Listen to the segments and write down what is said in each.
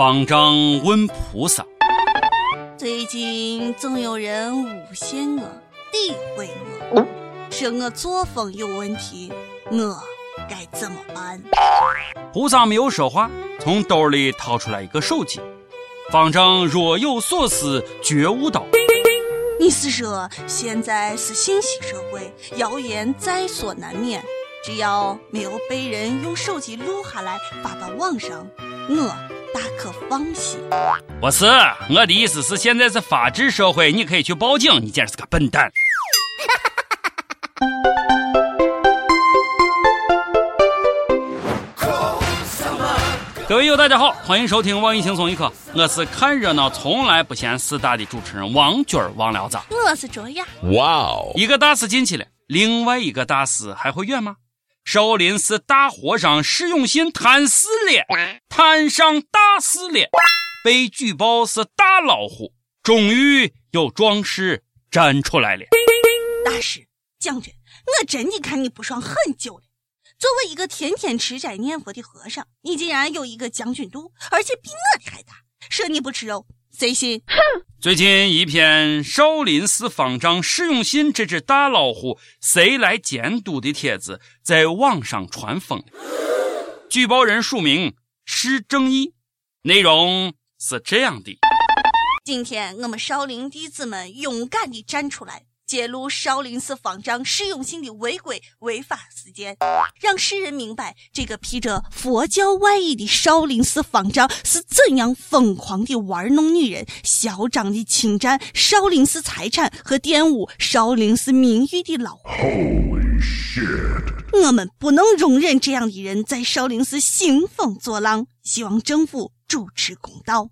方丈问菩萨：“最近总有人诬陷我、诋毁我，说我作风有问题，我该怎么办？”菩萨没有说话，从兜里掏出来一个手机。方丈若有所思，觉悟道：“你是说现在是信息社会，谣言在所难免？只要没有被人用手机录下来发到网上，我大可放心。”不是，我的意思是现在是法治社会，你可以去报警。你简直是个笨蛋！各位友，大家好，欢迎收听网易轻松一刻，我是看热闹从来不嫌事大的主持人王军儿王聊子。我是卓雅。哇哦！一个大事进去了，另外一个大事还会远吗？少林寺大和尚释永信贪事了，摊上大事了，被举报是大老虎，终于有壮士站出来了。大师，将军，我真的看你不爽很久了。作为一个天天吃斋念佛的和尚，你竟然有一个将军肚，而且比我的还大，说你不吃肉，谁信？哼！最近一篇少林寺方丈释永信这只大老虎谁来监督的帖子在网上传疯了，举报人署名施正义，内容是这样的：今天我们少林弟子们勇敢地站出来。揭露少林寺方丈释永信的违规违法事件，让世人明白这个披着佛教外衣的少林寺方丈是怎样疯狂的玩弄女人、嚣张的侵占少林寺财产和玷污少林寺名誉的老虎。我们不能容忍这样的人在少林寺兴风作浪，希望政府主持公道。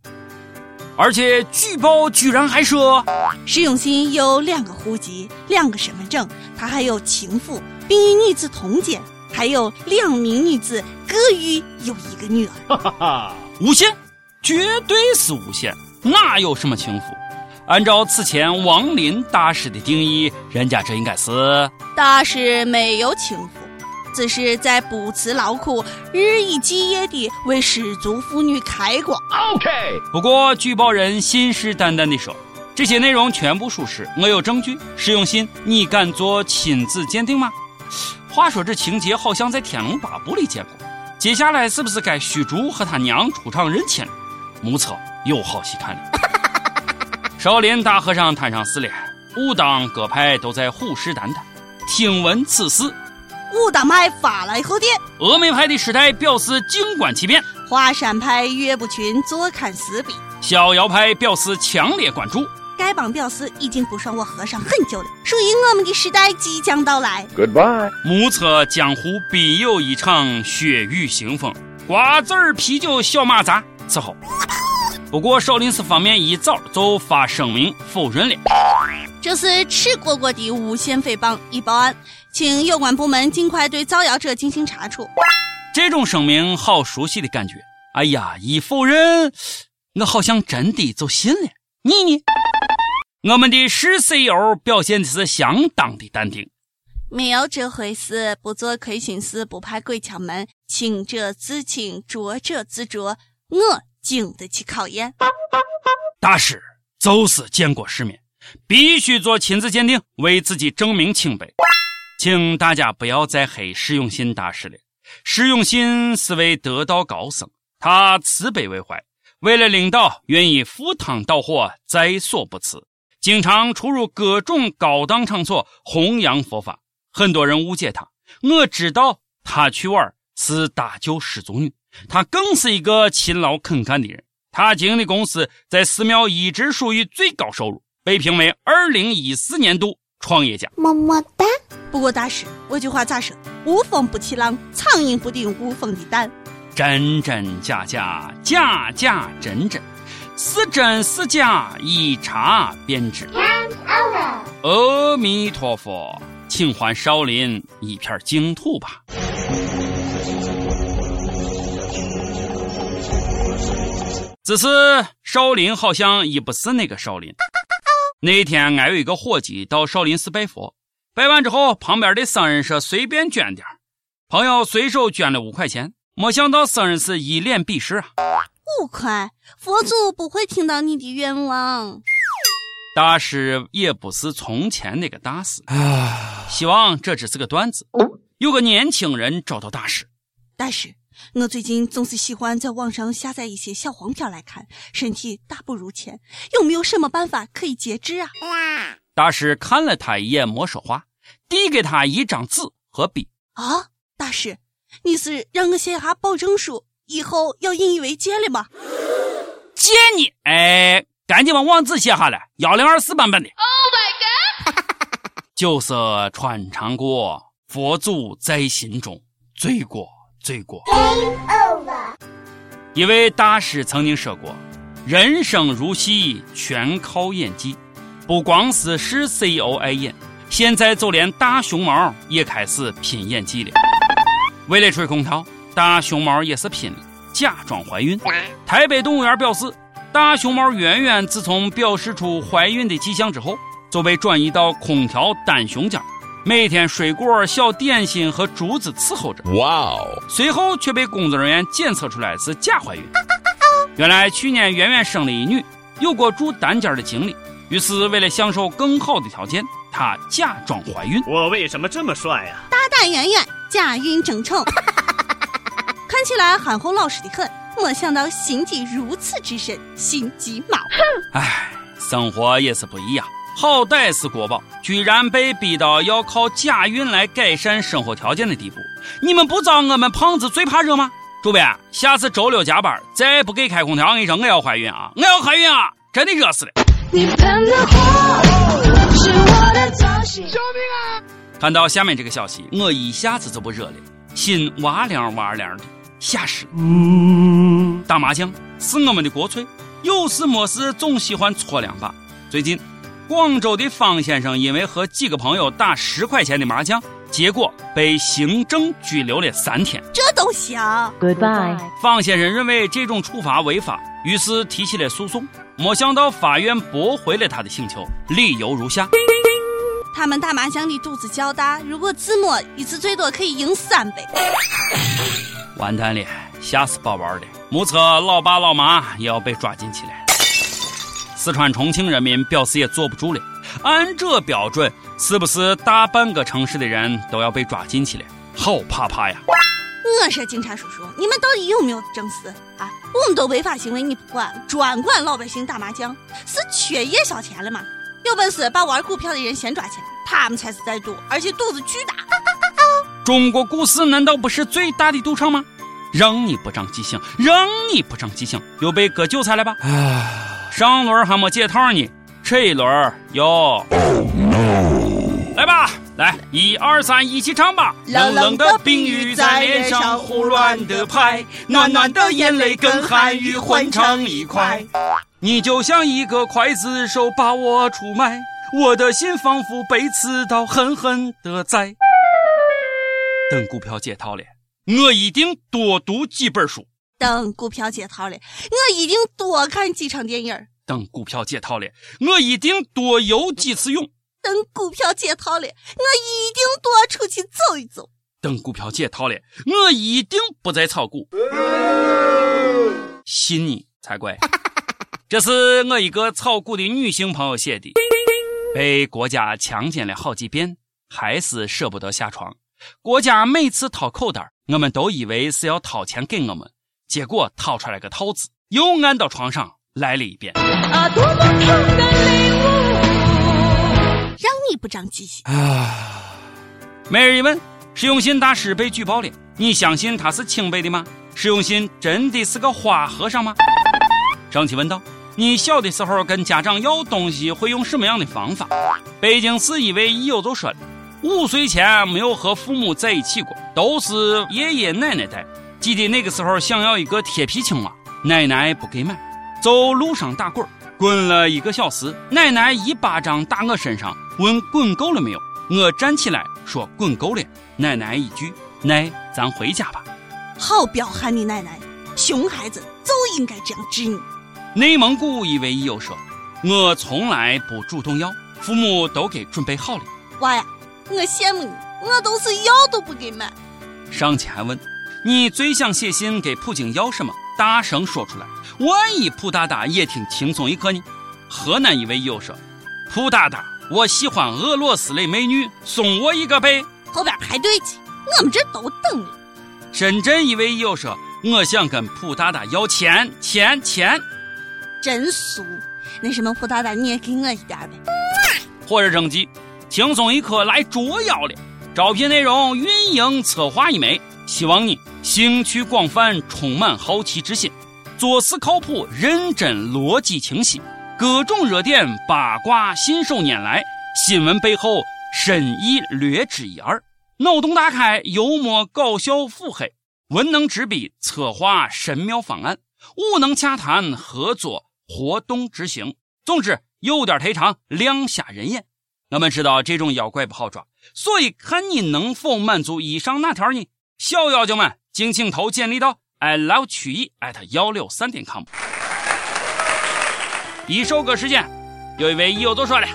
而且举报居然还说，石永新有两个户籍、两个身份证，他还有情妇，并与女子同奸，还有两名女子各育有一个女儿。哈 哈哈，诬陷，绝对是诬陷，哪有什么情妇？按照此前王林大师的定义，人家这应该是大师没有情妇。只是在不辞劳苦、日以继夜地为失足妇女开光。OK。不过举报人信誓旦旦地说，这些内容全部属实，我有证据。释永信，你敢做亲子鉴定吗？话说这情节好像在《天龙八部》里见过。接下来是不是该虚竹和他娘出场认亲了？目测有好戏看了。少林大和尚摊上事了，武当各派都在虎视眈眈。听闻此事。武当派发来贺电，峨眉派的师太表示静观其变，华山派岳不群坐看死笔，逍遥派表示强烈关注，丐帮表示已经不爽我和尚很久了，属于我们的时代即将到来。Goodbye。目测江湖必有一场血雨腥风，瓜子儿啤酒小马扎伺候。不过少林寺方面一早就发声明否认了，这是赤果果的诬陷诽谤，已报案。请有关部门尽快对造谣者进行查处。这种声明好熟悉的感觉。哎呀，一否认，我好像真的就信了。你呢？我们的市 CEO 表现的是相当的淡定。没有这回事，不做亏心事，不怕鬼敲门。清者自清，浊者自浊。我经得起考验。大师就是见过世面，必须做亲子鉴定，为自己证明清白。请大家不要再黑释永信大师了。释永信是位得道高僧，他慈悲为怀，为了领导，愿意赴汤蹈火，在所不辞，经常出入各种高档场所弘扬佛法。很多人误解他，我知道他去玩是搭救失足女，他更是一个勤劳肯干的人。他经营的公司在寺庙一直属于最高收入，被评为二零一四年度创业家。么么哒。不过大师，我句话咋说？无风不起浪，苍蝇不叮无缝的蛋。真真假假，假假真真，是真是假，一查便知。阿弥陀佛，请还少林一片净土吧。只是少林好像已不是那个少林。那天俺有一个伙计到少林寺拜佛。拜完之后，旁边的僧人说：“随便捐点朋友随手捐了五块钱，没想到僧人是一脸鄙视啊！五块，佛祖不会听到你的愿望。大师也不是从前那个大师啊，希望这只是个段子。有个年轻人找到大师，大师，我最近总是喜欢在网上下载一些小黄片来看，身体大不如前，有没有什么办法可以节制啊？大师看了他一眼，没说话，递给他一张纸和笔。啊，大师，你是让我写下保证书，以后要引以为戒了吗？戒你，哎，赶紧把网址写下来，幺零二四版本的。Oh my god！酒 色穿肠过，佛祖在心中，罪过罪过。一位大师曾经说过：“人生如戏，全靠演技。”不光是市 CEO 爱演，现在就连大熊猫也开始拼演技了。为了吹空调，大熊猫也是拼了，假装怀孕。台北动物园表示，大熊猫圆圆自从表示出怀孕的迹象之后，就被转移到空调单熊间，每天水果、小点心和竹子伺候着。哇哦！随后却被工作人员检测出来是假怀孕。原来去年圆圆生了一女，有过住单间的经历。于是，为了享受更好的条件，她假装怀孕。我为什么这么帅呀？大胆圆圆，假孕争宠，看起来憨厚老实的很。没想到心机如此之深，心机猫。哎，生活也是不一样。好歹是国宝，居然被逼到要靠假孕来改善生活条件的地步。你们不知道我们胖子最怕热吗？主编，下次周六加班，再不给开空调，我跟你说，我要怀孕啊！我要怀孕啊！真的热死了。你喷的火是我的造型。救命啊！看到下面这个消息，我一下子就不热了，心哇凉哇凉的，吓死了。嗯，打麻将是我们的国粹，有事没事总喜欢搓两把。最近，广州的方先生因为和几个朋友打十块钱的麻将，结果被行政拘留了三天。这都行？Goodbye。方先生认为这种处罚违法，于是提起了诉讼。没想到法院驳回了他的请求，理由如下：他们打麻将的赌子较大，如果自摸一次最多可以赢三倍。完蛋了，吓死宝宝了！目测老爸老妈也要被抓进去了。四川重庆人民表示也坐不住了，按这标准，是不是大半个城市的人都要被抓进去了？好怕怕呀！我说警察叔叔，你们到底有没有正事啊？我们的违法行为你不管，专管老百姓打麻将，是缺夜宵钱了吗？有本事把玩股票的人先抓起来，他们才是在赌，而且赌子巨大。中国股市难道不是最大的赌场吗？让你不长记性，让你不长记性，又被割韭菜了吧？上轮还没解套呢，这一轮哟。来吧。来，一二三，一起唱吧！冷冷的冰雨在脸上胡乱的拍，暖暖的眼泪跟寒雨混成一块。你就像一个刽子手把我出卖，我的心仿佛被刺刀狠狠的宰。等股票解套了，我一定多读几本书。等股票解套了，我一定多看几场电影。等股票解套了，我一定多游几次泳。等股票解套了，我一定多出去走一走。等股票解套了，我一定不再炒股。信你才怪！这是我一个炒股的女性朋友写的，被国家强奸了好几遍，还是舍不得下床。国家每次掏口袋，我们都以为是要掏钱给我们，结果掏出来个套子，又按到床上来了一遍。啊，多么疼的礼物！不长记性啊！每日一问：实用信大师被举报了，你相信他是清白的吗？实用信真的是个花和尚吗？上期问道：你小的时候跟家长要东西会用什么样的方法？北京市一位益友就说了：五岁前没有和父母在一起过，都是爷爷奶奶带。记得那个时候想要一个铁皮青蛙，奶奶不给买，走路上打滚滚了一个小时，奶奶一巴掌打我身上，问滚够了没有？我站起来说滚够了。奶奶一句：“奶，咱回家吧。”好彪悍的奶奶，熊孩子就应该这样治你。内蒙古一位益友说：“我从来不主动要，父母都给准备好了。”娃呀，我羡慕你，我都是要都不给买。上前还问你最想写信给普京要什么？大声说出来，万一普大大也听轻松一刻呢？河南一位友说：“普大大，我喜欢俄罗斯的美女，送我一个呗。”后边排队去，我们这都等着。深圳一位友说：“我想跟普大大要钱，钱钱。”真俗。那什么，普大大你也给我一点呗。火热征集，轻松一刻来捉妖了。招聘内容：运营策划一枚，希望你兴趣广泛，充满好奇之心，做事靠谱、认真、逻辑清晰，各种热点八卦信手拈来，新闻背后深意略知一二，脑洞大开，幽默搞笑腹黑，文能执笔策划神妙方案，武能洽谈合作活动执行。总之，有点忒长，亮瞎人眼。我们知道这种妖怪不好抓。所以看你能否满足以上哪条呢？小妖精们，敬请投简历到 i love 曲艺 at 幺六三点 com。已收割时间，有一位益友都说了：“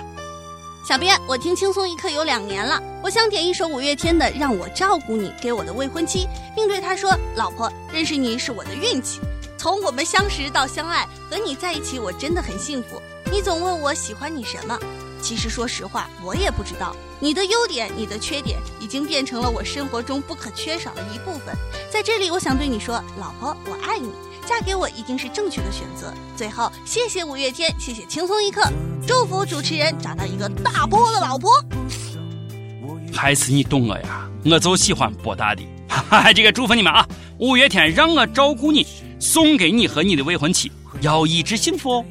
小编，我听轻松一刻有两年了，我想点一首五月天的《让我照顾你》给我的未婚妻，并对他说：老婆，认识你是我的运气。从我们相识到相爱，和你在一起我真的很幸福。你总问我喜欢你什么？”其实，说实话，我也不知道你的优点，你的缺点，已经变成了我生活中不可缺少的一部分。在这里，我想对你说，老婆，我爱你，嫁给我一定是正确的选择。最后，谢谢五月天，谢谢轻松一刻，祝福主持人找到一个大波的老婆。还是你懂我呀，我就喜欢波大的。哈哈，这个祝福你们啊！五月天让我照顾你，送给你和你的未婚妻，要一直幸福哦。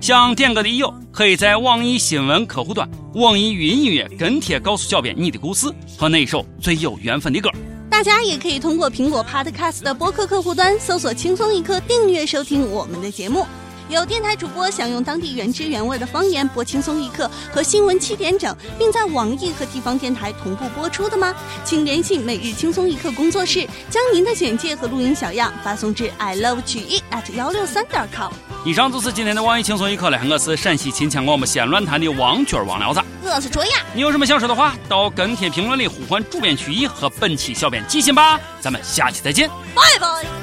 想点歌的友，可以在网易新闻客户端、网易云音乐跟帖告诉小编你的故事和那首最有缘分的歌。大家也可以通过苹果 Podcast 的播客客户端搜索“轻松一刻”，订阅收听我们的节目。有电台主播想用当地原汁原味的方言播《轻松一刻》和新闻七点整，并在网易和地方电台同步播出的吗？请联系每日轻松一刻工作室，将您的简介和录音小样发送至 i love 曲艺 at 幺六三点 com。以上就是今天的网易轻松一刻了，我是陕西秦腔广播西安论坛的王军王聊子，我是卓雅。你有什么想说的话，到跟帖评论里呼唤主编曲艺和本期小编寄信吧。咱们下期再见，拜拜。